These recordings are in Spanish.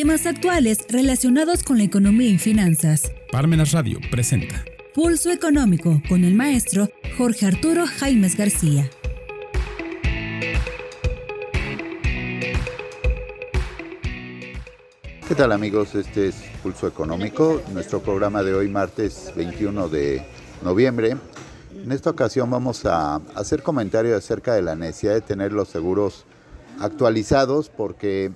Temas actuales relacionados con la economía y finanzas. Parmenas Radio presenta Pulso Económico con el maestro Jorge Arturo Jaimes García. ¿Qué tal amigos? Este es Pulso Económico, nuestro programa de hoy martes 21 de noviembre. En esta ocasión vamos a hacer comentarios acerca de la necesidad de tener los seguros actualizados porque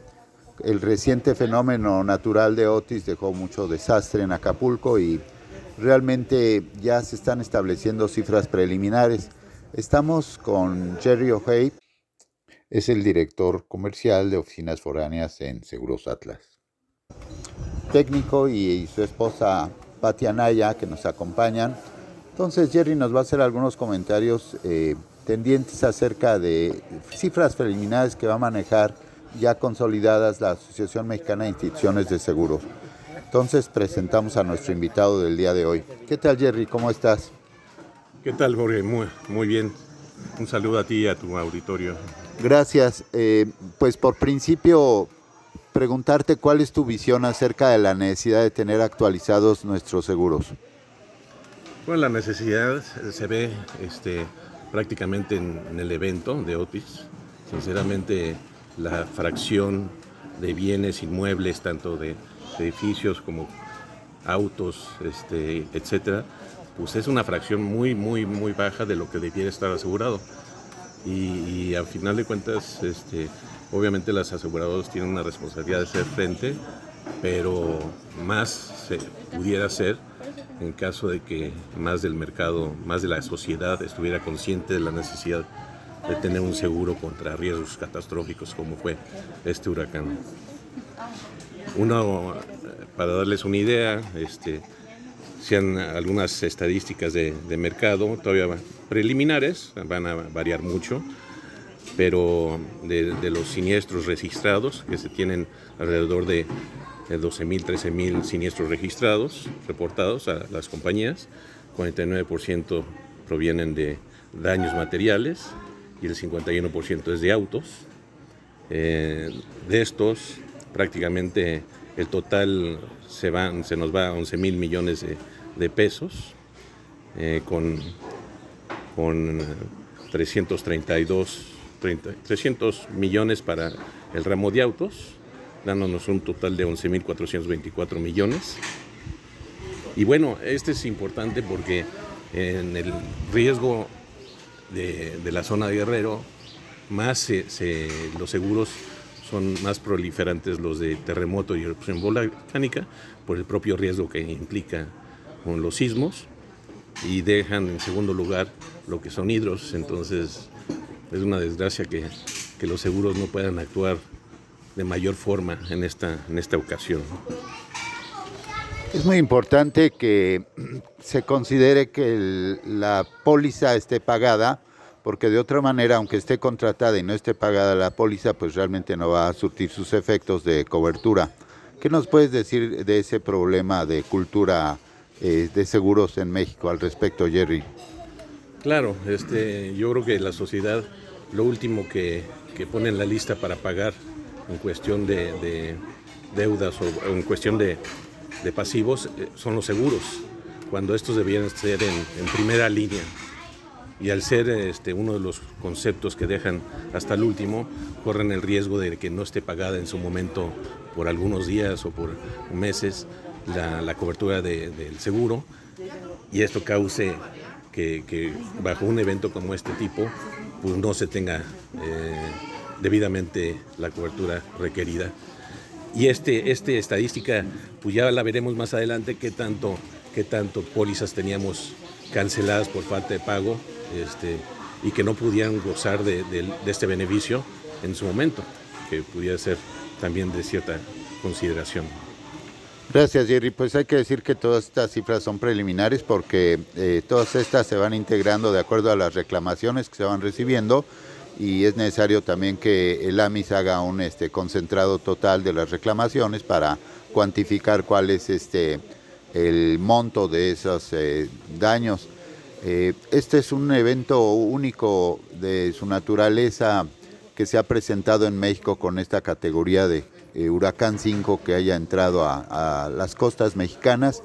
el reciente fenómeno natural de Otis dejó mucho desastre en Acapulco y realmente ya se están estableciendo cifras preliminares. Estamos con Jerry O'Hay, es el director comercial de oficinas foráneas en Seguros Atlas. Técnico y su esposa Patti Anaya que nos acompañan. Entonces Jerry nos va a hacer algunos comentarios eh, tendientes acerca de cifras preliminares que va a manejar ya consolidadas la Asociación Mexicana de Instituciones de Seguros. Entonces presentamos a nuestro invitado del día de hoy. ¿Qué tal Jerry? ¿Cómo estás? ¿Qué tal Jorge? Muy, muy bien. Un saludo a ti y a tu auditorio. Gracias. Eh, pues por principio preguntarte cuál es tu visión acerca de la necesidad de tener actualizados nuestros seguros. Bueno, la necesidad se ve este, prácticamente en, en el evento de Otis. Sinceramente, la fracción de bienes inmuebles, tanto de, edificios como autos, este, etcétera, pues es una fracción muy, muy, muy baja de lo que debiera estar asegurado. Y, al final de cuentas, este, obviamente las aseguradoras tienen una responsabilidad de ser frente, pero más se pudiera ser en caso de que más del mercado, más de la sociedad estuviera consciente de la necesidad de tener un seguro contra riesgos catastróficos como fue este huracán. Uno, para darles una idea, este, sean algunas estadísticas de, mercado, todavía preliminares, van a variar mucho, pero de, los siniestros registrados, que se tienen alrededor de 12.000, 13.000 siniestros registrados, reportados a las compañías, 49% provienen de daños materiales, y el 51% es de autos. Eh, de estos, prácticamente el total se, van, se nos va a 11 mil millones de, pesos, eh, con, con 332, 300 millones para el ramo de autos, dándonos un total de 11.424 millones. Y bueno, este es importante porque en el riesgo de, la zona de Guerrero, más los seguros son más proliferantes los de terremoto y erupción volcánica por el propio riesgo que implica con los sismos y dejan en segundo lugar lo que son hidros, entonces es una desgracia que, que los seguros no puedan actuar de mayor forma en esta, en esta ocasión. Es muy importante que se considere que la póliza esté pagada, porque de otra manera, aunque esté contratada y no esté pagada la póliza, pues realmente no va a surtir sus efectos de cobertura. ¿Qué nos puedes decir de ese problema de cultura eh, de seguros en México al respecto, Jerry? Claro, este, yo creo que la sociedad lo último que, pone en la lista para pagar en cuestión de, deudas o en cuestión de, de pasivos eh, son los seguros, cuando estos debían ser en, primera línea. Y al ser este, uno de los conceptos que dejan hasta el último, corren el riesgo de que no esté pagada en su momento por algunos días o por meses la, cobertura del seguro y esto cause que, bajo un evento como este tipo pues no se tenga eh, debidamente la cobertura requerida y este, este estadística, pues ya la veremos más adelante, qué tanto, qué tanto pólizas teníamos canceladas por falta de pago este, y que no pudieran gozar de, este beneficio en su momento, que pudiera ser también de cierta consideración. Gracias, Jerry. Pues hay que decir que todas estas cifras son preliminares porque eh, todas estas se van integrando de acuerdo a las reclamaciones que se van recibiendo y es necesario también que el AMIS haga un este, concentrado total de las reclamaciones para cuantificar cuál es este, el monto de esos eh, daños. Eh, este es un evento único de su naturaleza que se ha presentado en México con esta categoría de eh, huracán 5 que haya entrado a, las costas mexicanas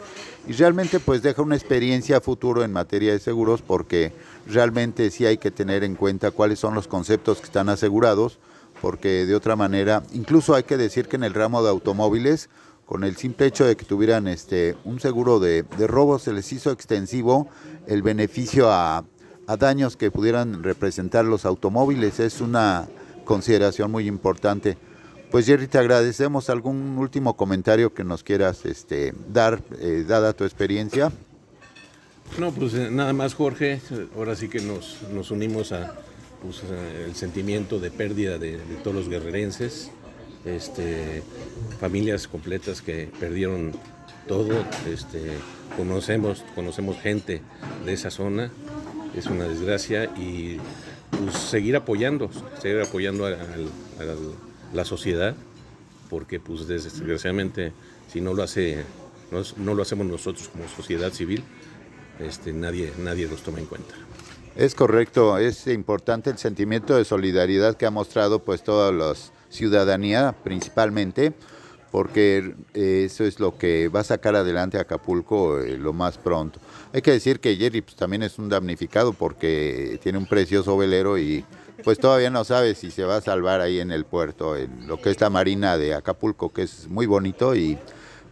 y realmente pues deja una experiencia futuro en materia de seguros porque realmente sí hay que tener en cuenta cuáles son los conceptos que están asegurados porque de otra manera, incluso hay que decir que en el ramo de automóviles, con el simple hecho de que tuvieran este, un seguro de, de robo, se les hizo extensivo el beneficio a, a daños que pudieran representar los automóviles. Es una consideración muy importante. Pues Jerry, te agradecemos. ¿Algún último comentario que nos quieras este, dar, eh, dada tu experiencia? No, pues eh, nada más Jorge. Ahora sí que nos, nos unimos a pues, el sentimiento de pérdida de, todos los guerrerenses, este, familias completas que perdieron todo. Este, conocemos, conocemos gente de esa zona. Es una desgracia y pues, seguir apoyando, seguir apoyando a, la sociedad, porque pues desgraciadamente si no lo hace, no, lo hacemos nosotros como sociedad civil, este, nadie, nadie los toma en cuenta. Es correcto, es importante el sentimiento de solidaridad que ha mostrado pues toda la ciudadanía principalmente, porque eh, eso es lo que va a sacar adelante Acapulco eh, lo más pronto. Hay que decir que Jerry pues, también es un damnificado porque tiene un precioso velero y pues todavía no sabe si se va a salvar ahí en el puerto, en lo que es la marina de Acapulco, que es muy bonito y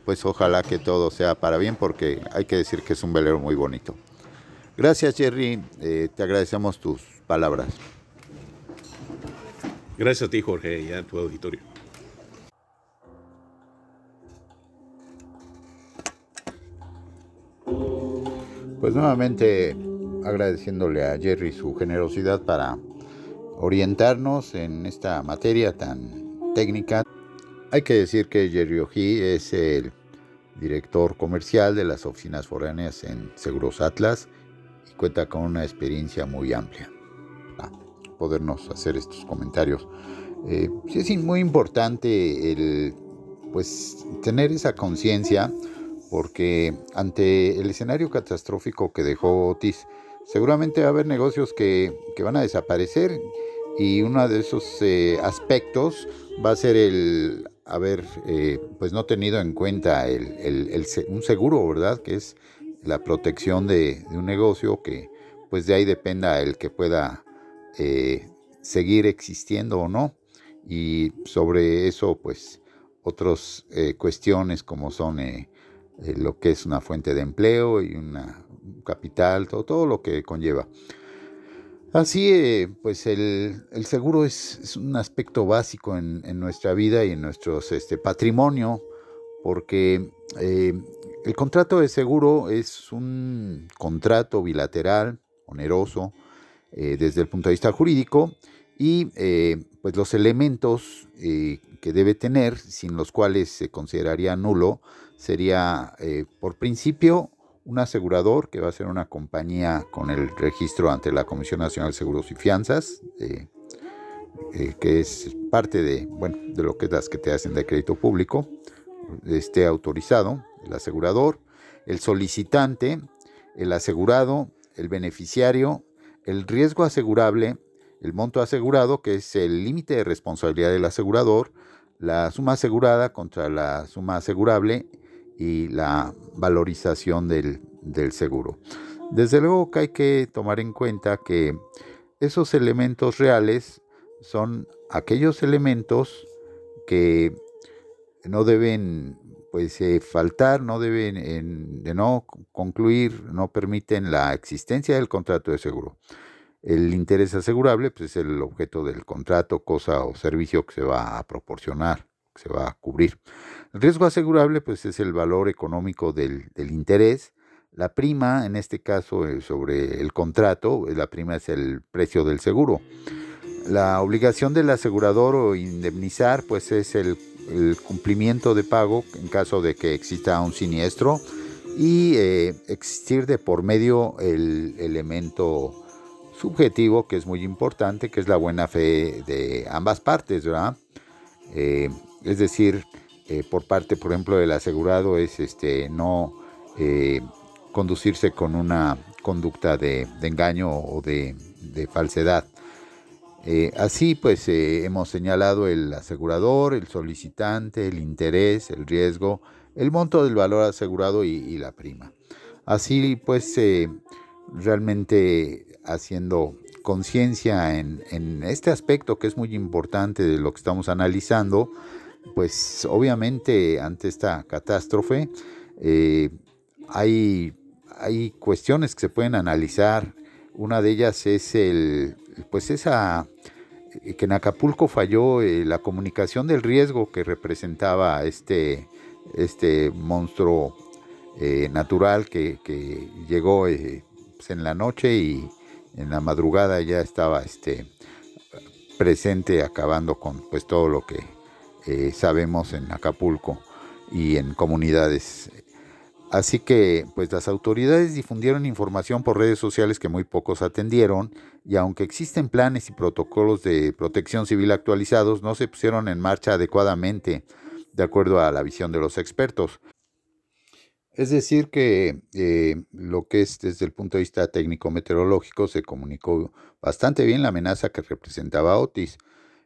pues ojalá que todo sea para bien porque hay que decir que es un velero muy bonito. Gracias Jerry, eh, te agradecemos tus palabras. Gracias a ti Jorge y a tu auditorio. Pues nuevamente agradeciéndole a Jerry su generosidad para orientarnos en esta materia tan técnica. Hay que decir que Jerry Oji es el director comercial de las oficinas foráneas en Seguros Atlas y cuenta con una experiencia muy amplia para podernos hacer estos comentarios. Eh, es muy importante el pues tener esa conciencia porque ante el escenario catastrófico que dejó Otis, seguramente va a haber negocios que, van a desaparecer y uno de esos eh, aspectos va a ser el haber eh, pues no tenido en cuenta el, un seguro, ¿verdad? Que es la protección de, un negocio que pues de ahí dependa el que pueda eh, seguir existiendo o no. Y sobre eso pues otras cuestiones como son eh, lo que es una fuente de empleo y una, un capital, todo, todo lo que conlleva. Así, eh, pues el, seguro es, un aspecto básico en, nuestra vida y en nuestro este, patrimonio, porque eh, el contrato de seguro es un contrato bilateral, oneroso, desde el punto de vista jurídico, y pues los elementos que debe tener, sin los cuales se consideraría nulo, sería, eh, por principio, un asegurador que va a ser una compañía con el registro ante la Comisión Nacional de Seguros y Fianzas, eh, eh, que es parte de, bueno, de lo que es las que te hacen de crédito público, esté autorizado, el asegurador, el solicitante, el asegurado, el beneficiario, el riesgo asegurable, el monto asegurado, que es el límite de responsabilidad del asegurador, la suma asegurada contra la suma asegurable y la valorización del, seguro. Desde luego que hay que tomar en cuenta que esos elementos reales son aquellos elementos que no deben pues eh, faltar, no deben de no concluir, no permiten la existencia del contrato de seguro. El interés asegurable pues, es el objeto del contrato, cosa o servicio que se va a proporcionar, que se va a cubrir. El riesgo asegurable pues es el valor económico del, interés. La prima, en este caso eh, sobre el contrato, la prima es el precio del seguro. La obligación del asegurador o indemnizar pues es el, cumplimiento de pago en caso de que exista un siniestro y eh, existir de por medio el elemento subjetivo que es muy importante, que es la buena fe de ambas partes, ¿verdad? Eh, es decir, eh, por parte, por ejemplo, del asegurado es este, no eh, conducirse con una conducta de, engaño o de, falsedad. Eh, así pues hemos señalado el asegurador, el solicitante, el interés, el riesgo, el monto del valor asegurado y, la prima. Así pues realmente haciendo conciencia en, este aspecto que es muy importante de lo que estamos analizando, pues obviamente ante esta catástrofe eh, hay, hay cuestiones que se pueden analizar. Una de ellas es el, pues esa que en Acapulco falló eh, la comunicación del riesgo que representaba este, este monstruo eh, natural que, llegó pues, en la noche y en la madrugada ya estaba este, presente acabando con pues todo lo que eh, sabemos en Acapulco y en comunidades. Así que pues las autoridades difundieron información por redes sociales que muy pocos atendieron y aunque existen planes y protocolos de protección civil actualizados, no se pusieron en marcha adecuadamente de acuerdo a la visión de los expertos. Es decir, que eh, lo que es desde el punto de vista técnico-meteorológico se comunicó bastante bien la amenaza que representaba Otis,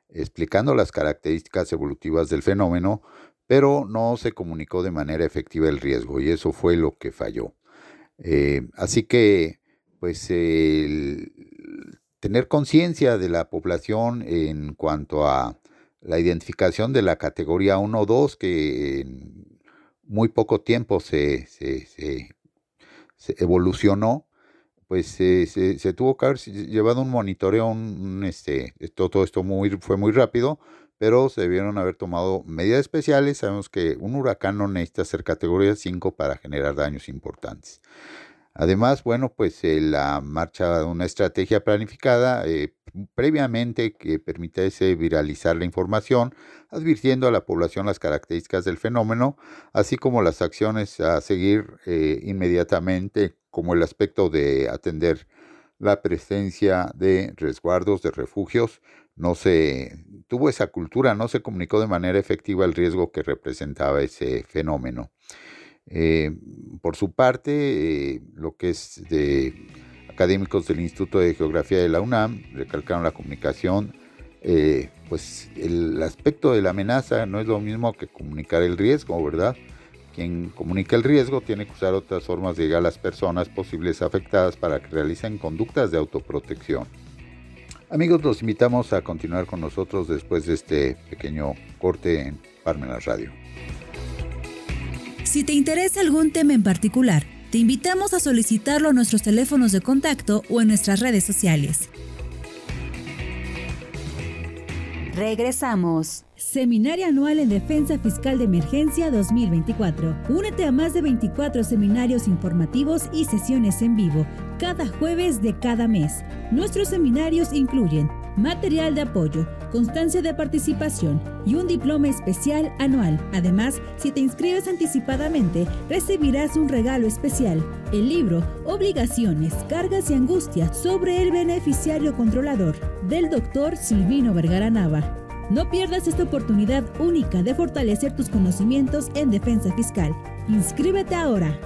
explicando las características evolutivas del fenómeno, pero no se comunicó de manera efectiva el riesgo y eso fue lo que falló. Eh, así que, pues, tener conciencia de la población en cuanto a la identificación de la categoría 1 o 2, que muy poco tiempo se, evolucionó, pues se, tuvo que haber llevado un monitoreo, un, este, todo, esto muy, fue muy rápido, pero se debieron haber tomado medidas especiales. Sabemos que un huracán no necesita ser categoría 5 para generar daños importantes. Además, bueno, pues eh, la marcha de una estrategia planificada eh, previamente que permitiese viralizar la información, advirtiendo a la población las características del fenómeno, así como las acciones a seguir eh, inmediatamente, como el aspecto de atender la presencia de resguardos, de refugios. No se tuvo esa cultura, no se comunicó de manera efectiva el riesgo que representaba ese fenómeno. Eh, por su parte, eh, lo que es de académicos del Instituto de Geografía de la UNAM recalcaron la comunicación, eh, pues el aspecto de la amenaza no es lo mismo que comunicar el riesgo, ¿verdad? Quien comunica el riesgo tiene que usar otras formas de llegar a las personas posibles afectadas para que realicen conductas de autoprotección. Amigos, los invitamos a continuar con nosotros después de este pequeño corte en Parmenas Radio. Si te interesa algún tema en particular, te invitamos a solicitarlo a nuestros teléfonos de contacto o en nuestras redes sociales. Regresamos. Seminario Anual en Defensa Fiscal de Emergencia 2024. Únete a más de 24 seminarios informativos y sesiones en vivo cada jueves de cada mes. Nuestros seminarios incluyen material de apoyo, constancia de participación y un diploma especial anual. Además, si te inscribes anticipadamente, recibirás un regalo especial, el libro Obligaciones, Cargas y Angustias sobre el beneficiario controlador del doctor Silvino Vergara Nava. No pierdas esta oportunidad única de fortalecer tus conocimientos en defensa fiscal. Inscríbete ahora.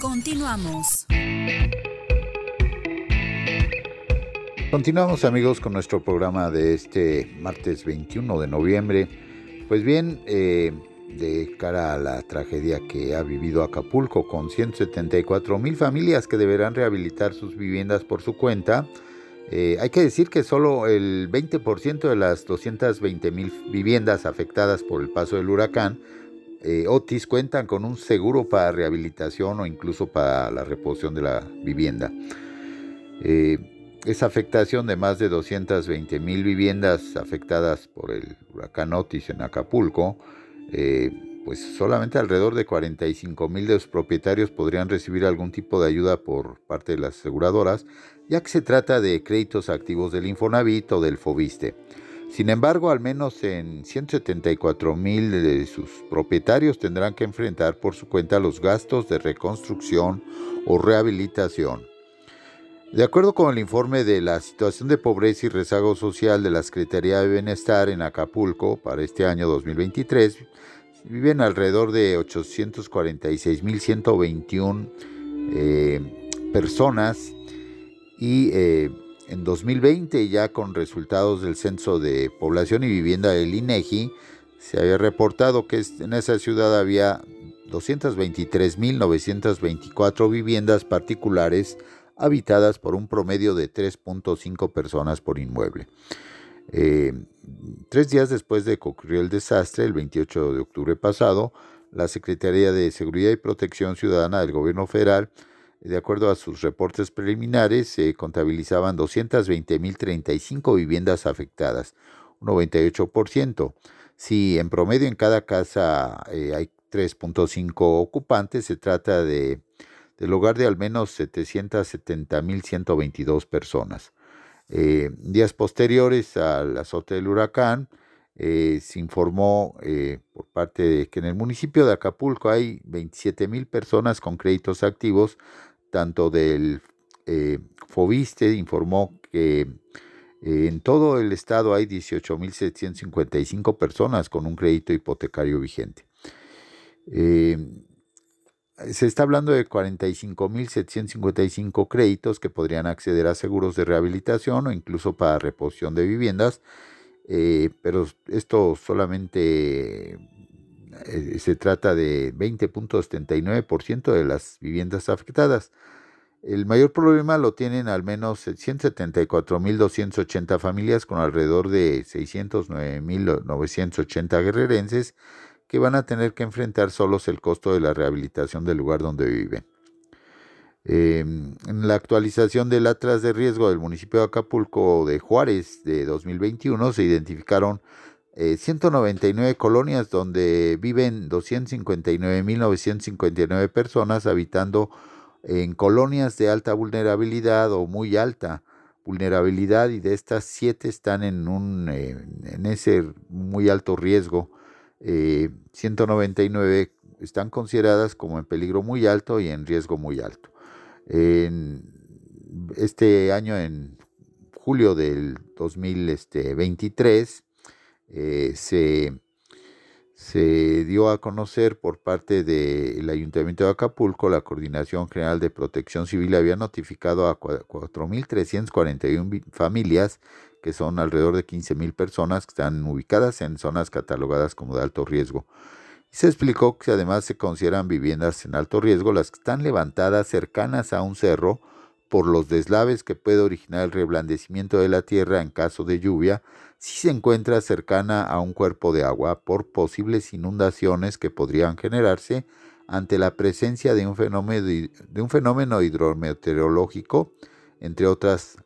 Continuamos. Continuamos amigos con nuestro programa de este martes 21 de noviembre. Pues bien, eh, de cara a la tragedia que ha vivido Acapulco con 174 mil familias que deberán rehabilitar sus viviendas por su cuenta, eh, hay que decir que solo el 20% de las 220 mil viviendas afectadas por el paso del huracán eh, Otis cuentan con un seguro para rehabilitación o incluso para la reposición de la vivienda. Eh, esa afectación de más de 220 mil viviendas afectadas por el huracán Otis en Acapulco, eh, pues solamente alrededor de 45 mil de los propietarios podrían recibir algún tipo de ayuda por parte de las aseguradoras, ya que se trata de créditos activos del Infonavit o del Fobiste. Sin embargo, al menos en 174 mil de sus propietarios tendrán que enfrentar por su cuenta los gastos de reconstrucción o rehabilitación. De acuerdo con el informe de la situación de pobreza y rezago social de la Secretaría de Bienestar en Acapulco para este año 2023, Viven alrededor de 846.121 eh, personas y eh, en 2020 ya con resultados del Censo de Población y Vivienda del INEGI se había reportado que en esa ciudad había 223.924 viviendas particulares habitadas por un promedio de 3.5 personas por inmueble. Eh, tres días después de que ocurrió el desastre, el 28 de octubre pasado, la Secretaría de Seguridad y Protección Ciudadana del Gobierno Federal, de acuerdo a sus reportes preliminares, se contabilizaban 220.035 viviendas afectadas, un 98%. Si en promedio en cada casa eh, hay 3.5 ocupantes, se trata de, del hogar de al menos 770.122 personas. Eh, días posteriores al azote del huracán, eh, se informó eh, por parte de que en el municipio de Acapulco hay 27 mil personas con créditos activos, tanto del Fobiste informó que en todo el estado hay 18.755 personas con un crédito hipotecario vigente se está hablando de 45.755 créditos que podrían acceder a seguros de rehabilitación o incluso para reposición de viviendas, eh, pero esto solamente eh, se trata de 20.79% de las viviendas afectadas. El mayor problema lo tienen al menos 174.280 familias con alrededor de 609.980 guerrerenses que van a tener que enfrentar solos el costo de la rehabilitación del lugar donde viven. Em, en la actualización del Atlas de Riesgo del municipio de Acapulco de Juárez de 2021 se identificaron 199 eh, colonias donde viven 259.959 personas habitando en colonias de alta vulnerabilidad o muy alta vulnerabilidad y de estas siete están en, un, en ese muy alto riesgo 199 eh, están consideradas como en peligro muy alto y en riesgo muy alto. En este año, en julio del 2023, eh, se, se dio a conocer por parte del Ayuntamiento de Acapulco, la Coordinación General de Protección Civil había notificado a 4.341 familias que son alrededor de 15.000 personas que están ubicadas en zonas catalogadas como de alto riesgo. Y se explicó que además se consideran viviendas en alto riesgo las que están levantadas cercanas a un cerro por los deslaves que puede originar el reblandecimiento de la tierra en caso de lluvia, si se encuentra cercana a un cuerpo de agua por posibles inundaciones que podrían generarse ante la presencia de un fenómeno, hidrometeorológico, entre otras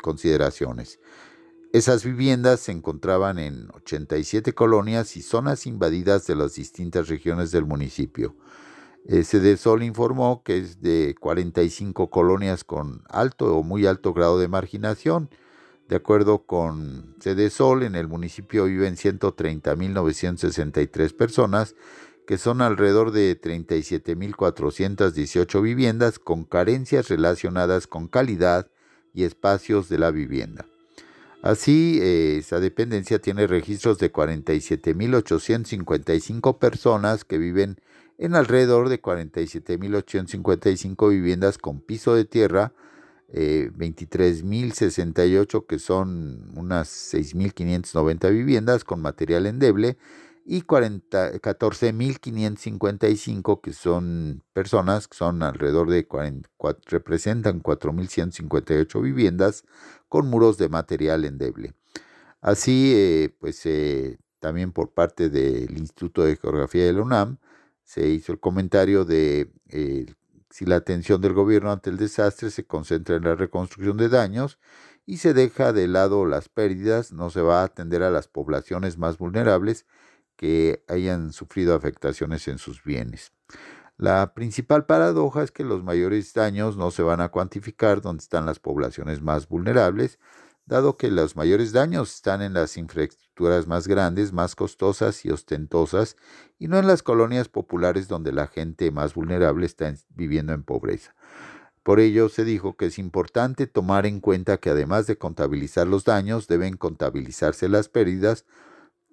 consideraciones. Esas viviendas se encontraban en 87 colonias y zonas invadidas de las distintas regiones del municipio. Sol informó que es de 45 colonias con alto o muy alto grado de marginación. De acuerdo con Sol, en el municipio viven 130.963 personas, que son alrededor de 37.418 viviendas con carencias relacionadas con calidad y espacios de la vivienda. Así, eh, esa dependencia tiene registros de 47.855 personas que viven en alrededor de 47.855 viviendas con piso de tierra, 23.068 eh, que son unas 6.590 viviendas con material endeble y 14.555 que son personas que son alrededor de 44, representan 4.158 viviendas con muros de material endeble. Así, eh, pues eh, también por parte del Instituto de Geografía de la UNAM se hizo el comentario de eh, si la atención del gobierno ante el desastre se concentra en la reconstrucción de daños y se deja de lado las pérdidas, no se va a atender a las poblaciones más vulnerables que hayan sufrido afectaciones en sus bienes. La principal paradoja es que los mayores daños no se van a cuantificar donde están las poblaciones más vulnerables, dado que los mayores daños están en las infraestructuras más grandes, más costosas y ostentosas, y no en las colonias populares donde la gente más vulnerable está viviendo en pobreza. Por ello se dijo que es importante tomar en cuenta que además de contabilizar los daños, deben contabilizarse las pérdidas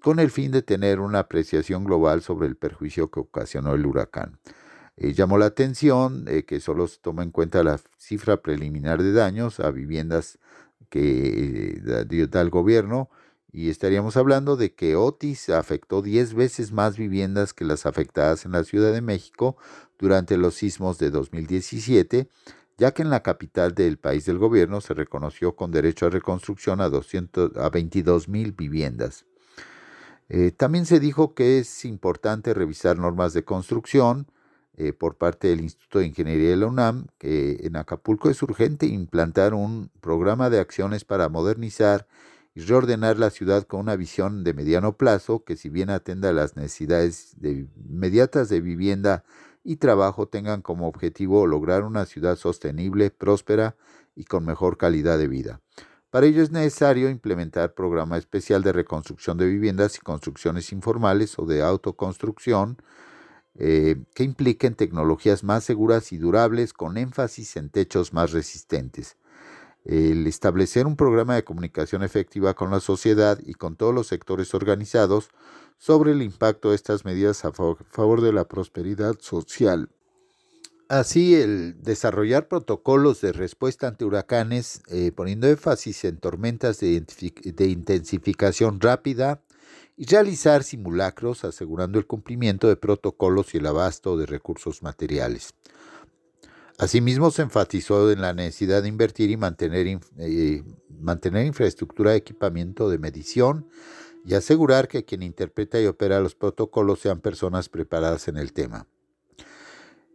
con el fin de tener una apreciación global sobre el perjuicio que ocasionó el huracán. Eh, llamó la atención eh, que solo se toma en cuenta la cifra preliminar de daños a viviendas que eh, da, el gobierno y estaríamos hablando de que Otis afectó 10 veces más viviendas que las afectadas en la Ciudad de México durante los sismos de 2017, ya que en la capital del país del gobierno se reconoció con derecho a reconstrucción a, 200, a 22 mil viviendas. también se dijo que es importante revisar normas de construcción, eh, por parte del Instituto de Ingeniería de la UNAM, que en Acapulco es urgente implantar un programa de acciones para modernizar y reordenar la ciudad con una visión de mediano plazo que si bien atenda las necesidades inmediatas de vivienda y trabajo tengan como objetivo lograr una ciudad sostenible, próspera y con mejor calidad de vida. Para ello es necesario implementar programa especial de reconstrucción de viviendas y construcciones informales o de autoconstrucción, eh, que impliquen tecnologías más seguras y durables con énfasis en techos más resistentes. El establecer un programa de comunicación efectiva con la sociedad y con todos los sectores organizados sobre el impacto de estas medidas a favor de la prosperidad social. Así, el desarrollar protocolos de respuesta ante huracanes, eh, poniendo énfasis en tormentas de, de intensificación rápida, y realizar simulacros asegurando el cumplimiento de protocolos y el abasto de recursos materiales. Asimismo, se enfatizó en la necesidad de invertir y mantener, eh, mantener infraestructura de equipamiento de medición y asegurar que quien interpreta y opera los protocolos sean personas preparadas en el tema.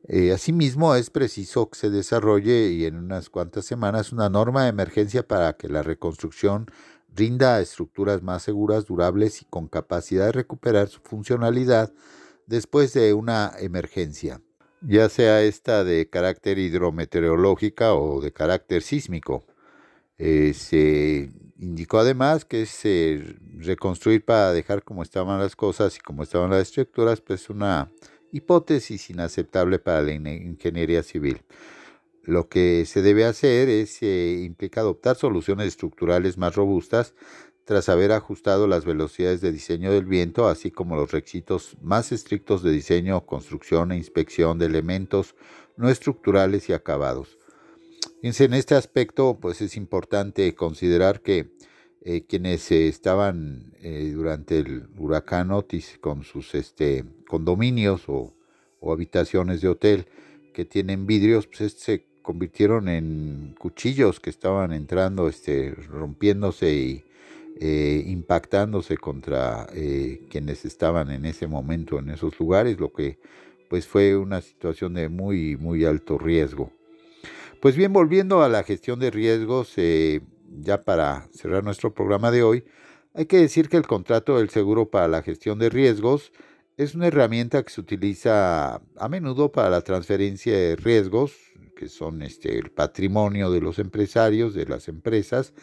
Eh, asimismo, es preciso que se desarrolle y en unas cuantas semanas una norma de emergencia para que la reconstrucción rinda estructuras más seguras, durables y con capacidad de recuperar su funcionalidad después de una emergencia, ya sea esta de carácter hidrometeorológica o de carácter sísmico. Eh, se indicó además que es reconstruir para dejar como estaban las cosas y como estaban las estructuras, pues una hipótesis inaceptable para la ingeniería civil. Lo que se debe hacer es, eh, implica adoptar soluciones estructurales más robustas tras haber ajustado las velocidades de diseño del viento, así como los requisitos más estrictos de diseño, construcción e inspección de elementos no estructurales y acabados. en este aspecto, pues es importante considerar que eh, quienes estaban eh, durante el huracán Otis con sus este, condominios o, habitaciones de hotel que tienen vidrios, pues se convirtieron en cuchillos que estaban entrando, este, rompiéndose y eh, impactándose contra eh, quienes estaban en ese momento en esos lugares, lo que pues fue una situación de muy, muy alto riesgo. Pues bien, volviendo a la gestión de riesgos, eh, ya para cerrar nuestro programa de hoy, hay que decir que el contrato del seguro para la gestión de riesgos es una herramienta que se utiliza a menudo para la transferencia de riesgos que son este, el patrimonio de los empresarios, de las empresas,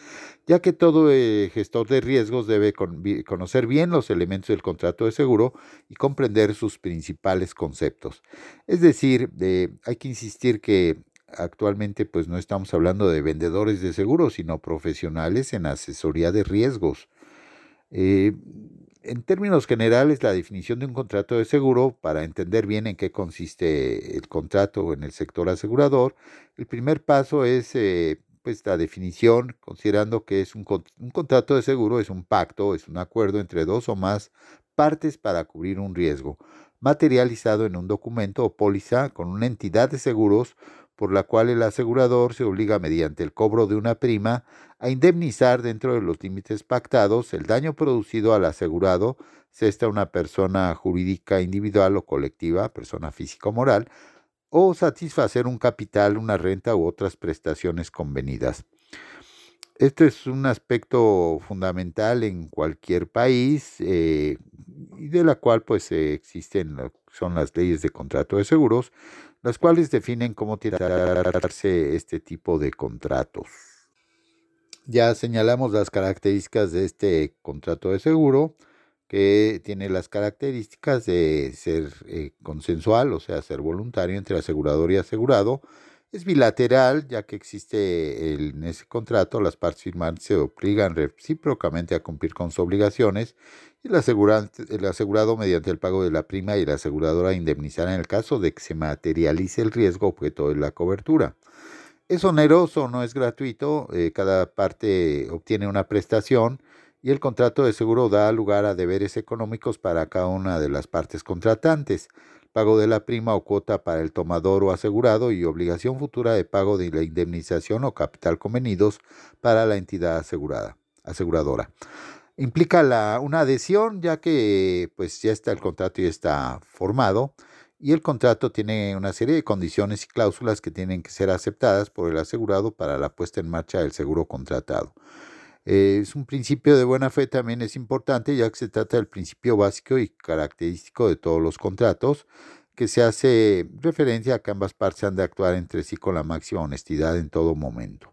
ya que todo eh, gestor de riesgos debe conocer bien los elementos del contrato de seguro y comprender sus principales conceptos. Es decir, hay que insistir que actualmente pues no estamos hablando de vendedores de seguros, sino profesionales en asesoría de riesgos. Eh, en términos generales, la definición de un contrato de seguro, para entender bien en qué consiste el contrato en el sector asegurador, el primer paso es eh, pues, la definición, considerando que es un, un contrato de seguro, es un pacto, es un acuerdo entre dos o más partes para cubrir un riesgo, materializado en un documento o póliza con una entidad de seguros por la cual el asegurador se obliga mediante el cobro de una prima a indemnizar dentro de los límites pactados el daño producido al asegurado, sea esta una persona jurídica individual o colectiva, persona física o moral, o satisfacer un capital, una renta u otras prestaciones convenidas. Este es un aspecto fundamental en cualquier país eh, y de la cual pues existen son las leyes de contrato de seguros las cuales definen cómo tirarse este tipo de contratos. Ya señalamos las características de este contrato de seguro, que tiene las características de ser eh, consensual, o sea, ser voluntario entre asegurador y asegurado, Es bilateral, ya que existe en ese contrato, las partes firmantes se obligan recíprocamente a cumplir con sus obligaciones y el, el asegurado mediante el pago de la prima y la aseguradora indemnizará en el caso de que se materialice el riesgo objeto de la cobertura. Es oneroso, no es gratuito, eh, cada parte obtiene una prestación y el contrato de seguro da lugar a deberes económicos para cada una de las partes contratantes, pago de la prima o cuota para el tomador o asegurado y obligación futura de pago de la indemnización o capital convenidos para la entidad asegurada, aseguradora. Implica la, una adhesión ya que pues ya está el contrato y está formado y el contrato tiene una serie de condiciones y cláusulas que tienen que ser aceptadas por el asegurado para la puesta en marcha del seguro contratado. Eh, es un principio de buena fe también es importante ya que se trata del principio básico y característico de todos los contratos, que se hace referencia a que ambas partes han de actuar entre sí con la máxima honestidad en todo momento.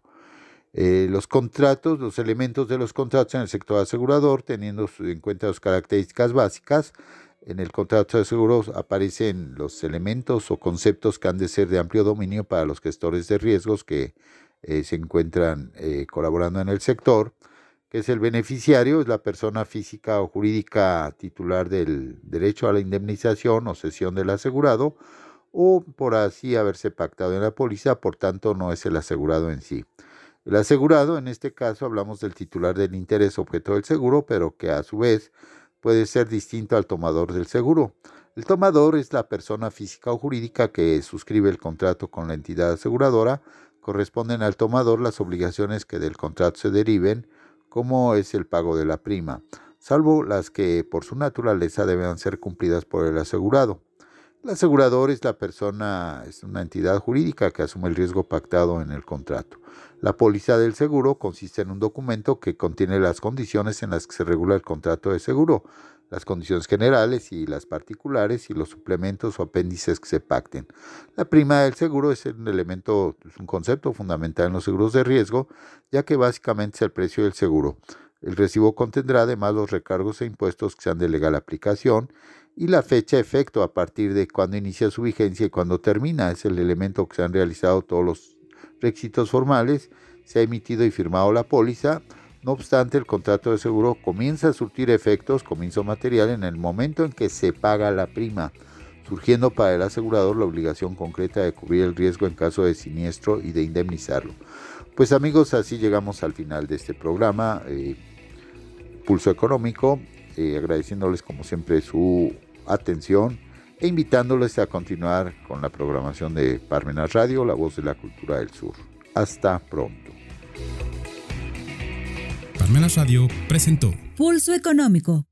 Eh, los contratos, los elementos de los contratos en el sector asegurador, teniendo en cuenta las características básicas, en el contrato de seguros aparecen los elementos o conceptos que han de ser de amplio dominio para los gestores de riesgos que eh, se encuentran eh, colaborando en el sector, que es el beneficiario, es la persona física o jurídica titular del derecho a la indemnización o cesión del asegurado, o por así haberse pactado en la póliza, por tanto no es el asegurado en sí. El asegurado, en este caso hablamos del titular del interés objeto del seguro, pero que a su vez puede ser distinto al tomador del seguro. El tomador es la persona física o jurídica que suscribe el contrato con la entidad aseguradora corresponden al tomador las obligaciones que del contrato se deriven, como es el pago de la prima, salvo las que por su naturaleza deben ser cumplidas por el asegurado. El asegurador es la persona, es una entidad jurídica que asume el riesgo pactado en el contrato. La póliza del seguro consiste en un documento que contiene las condiciones en las que se regula el contrato de seguro, las condiciones generales y las particulares y los suplementos o apéndices que se pacten. La prima del seguro es un elemento, es un concepto fundamental en los seguros de riesgo, ya que básicamente es el precio del seguro. El recibo contendrá además los recargos e impuestos que sean de legal aplicación y la fecha efecto a partir de cuando inicia su vigencia y cuando termina. Es el elemento que se han realizado todos los requisitos formales, se ha emitido y firmado la póliza no obstante, el contrato de seguro comienza a surtir efectos, comienzo material, en el momento en que se paga la prima, surgiendo para el asegurador la obligación concreta de cubrir el riesgo en caso de siniestro y de indemnizarlo. Pues amigos, así llegamos al final de este programa, eh, Pulso Económico, eh, agradeciéndoles como siempre su atención e invitándoles a continuar con la programación de Parmenas Radio, la voz de la cultura del sur. Hasta pronto. Parmenas Radio presentó. Pulso Económico